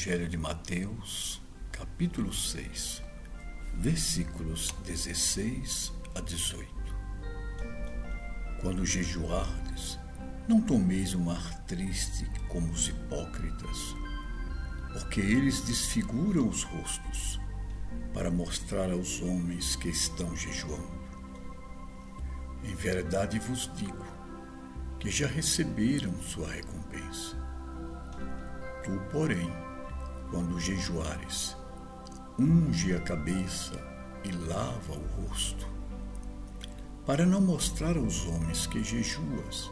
Evangelho de Mateus, capítulo 6, versículos 16 a 18. Quando jejuardes, não tomeis um ar triste como os hipócritas, porque eles desfiguram os rostos para mostrar aos homens que estão jejuando. Em verdade vos digo que já receberam sua recompensa. Tu, porém, quando jejuares, unge a cabeça e lava o rosto, para não mostrar aos homens que jejuas,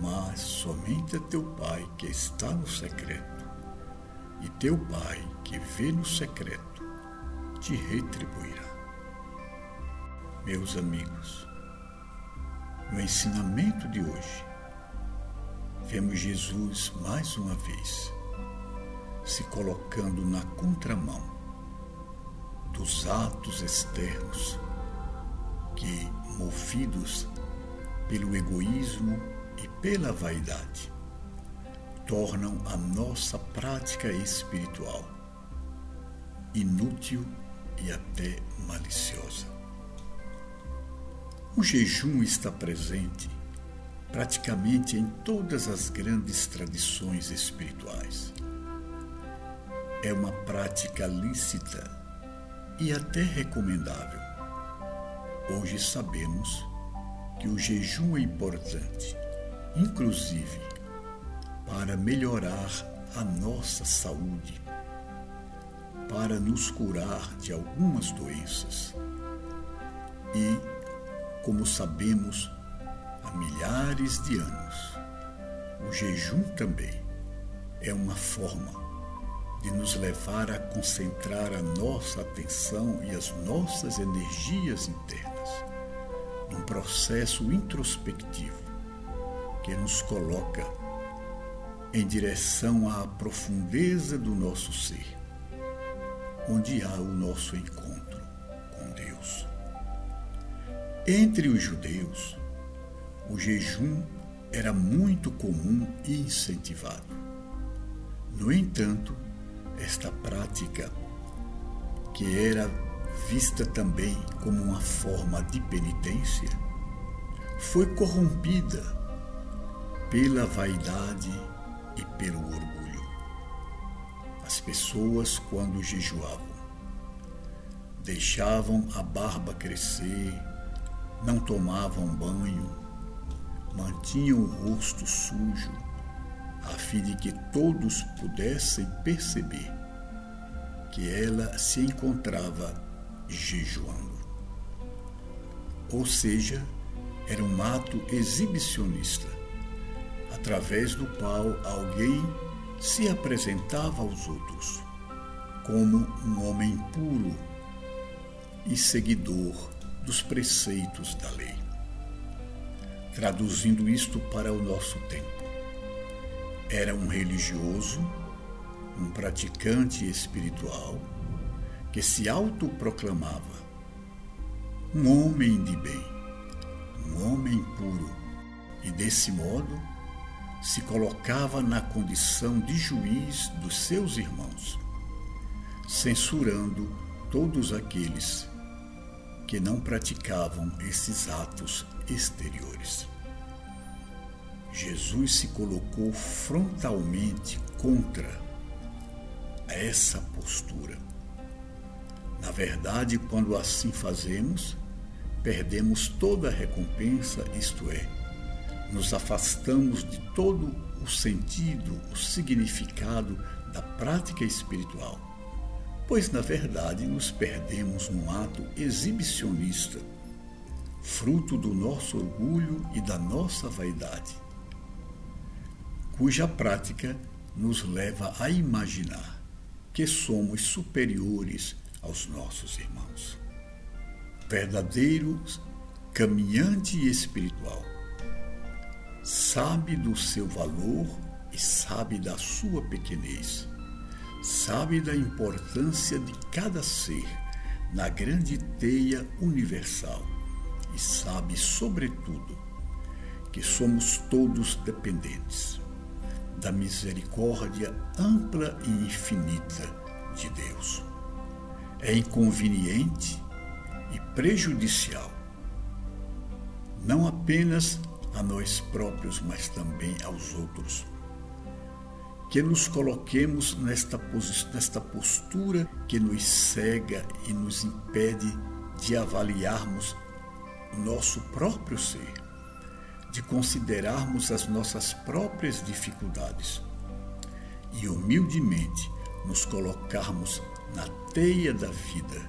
mas somente a teu Pai que está no secreto, e teu Pai que vê no secreto te retribuirá. Meus amigos, no ensinamento de hoje, vemos Jesus mais uma vez se colocando na contramão dos atos externos que, movidos pelo egoísmo e pela vaidade, tornam a nossa prática espiritual inútil e até maliciosa. O jejum está presente praticamente em todas as grandes tradições espirituais. É uma prática lícita e até recomendável. Hoje sabemos que o jejum é importante, inclusive para melhorar a nossa saúde, para nos curar de algumas doenças. E, como sabemos, milhares de anos. O jejum também é uma forma de nos levar a concentrar a nossa atenção e as nossas energias internas num processo introspectivo que nos coloca em direção à profundeza do nosso ser, onde há o nosso encontro com Deus. Entre os judeus, o jejum era muito comum e incentivado. No entanto, esta prática, que era vista também como uma forma de penitência, foi corrompida pela vaidade e pelo orgulho. As pessoas, quando jejuavam, deixavam a barba crescer, não tomavam banho, mantinha o rosto sujo, a fim de que todos pudessem perceber que ela se encontrava jejuando. Ou seja, era um ato exibicionista, através do qual alguém se apresentava aos outros como um homem puro e seguidor dos preceitos da lei traduzindo isto para o nosso tempo. Era um religioso, um praticante espiritual que se autoproclamava um homem de bem, um homem puro, e desse modo se colocava na condição de juiz dos seus irmãos, censurando todos aqueles que não praticavam esses atos exteriores. Jesus se colocou frontalmente contra essa postura. Na verdade, quando assim fazemos, perdemos toda a recompensa, isto é, nos afastamos de todo o sentido, o significado da prática espiritual pois na verdade nos perdemos num ato exibicionista, fruto do nosso orgulho e da nossa vaidade, cuja prática nos leva a imaginar que somos superiores aos nossos irmãos. Verdadeiro caminhante espiritual sabe do seu valor e sabe da sua pequenez sabe da importância de cada ser na grande teia universal e sabe, sobretudo, que somos todos dependentes da misericórdia ampla e infinita de Deus. É inconveniente e prejudicial, não apenas a nós próprios, mas também aos outros. Que nos coloquemos nesta, nesta postura que nos cega e nos impede de avaliarmos nosso próprio ser, de considerarmos as nossas próprias dificuldades e humildemente nos colocarmos na teia da vida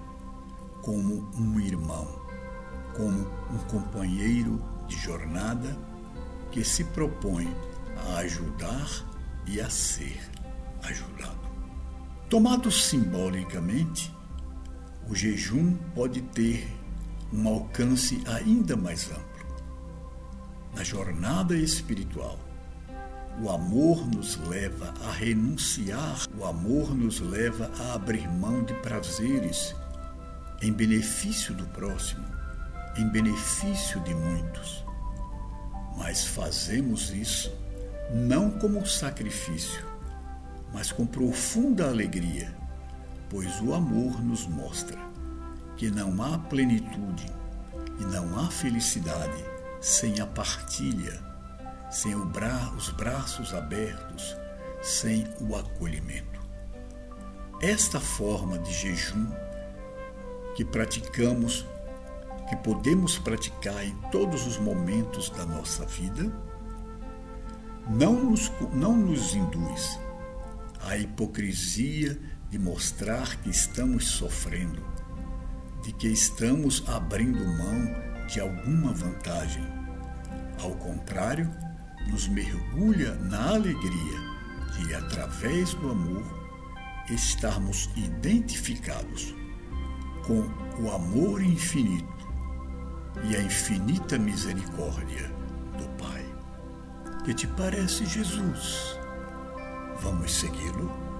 como um irmão, como um companheiro de jornada que se propõe a ajudar e a ser ajudado. Tomado simbolicamente, o jejum pode ter um alcance ainda mais amplo. Na jornada espiritual, o amor nos leva a renunciar, o amor nos leva a abrir mão de prazeres em benefício do próximo, em benefício de muitos. Mas fazemos isso não como sacrifício, mas com profunda alegria, pois o amor nos mostra que não há plenitude e não há felicidade sem a partilha, sem bra os braços abertos, sem o acolhimento. Esta forma de jejum que praticamos, que podemos praticar em todos os momentos da nossa vida, não nos, não nos induz à hipocrisia de mostrar que estamos sofrendo, de que estamos abrindo mão de alguma vantagem. Ao contrário, nos mergulha na alegria de, através do amor, estarmos identificados com o amor infinito e a infinita misericórdia do Pai. Que te parece Jesus? Vamos segui-lo?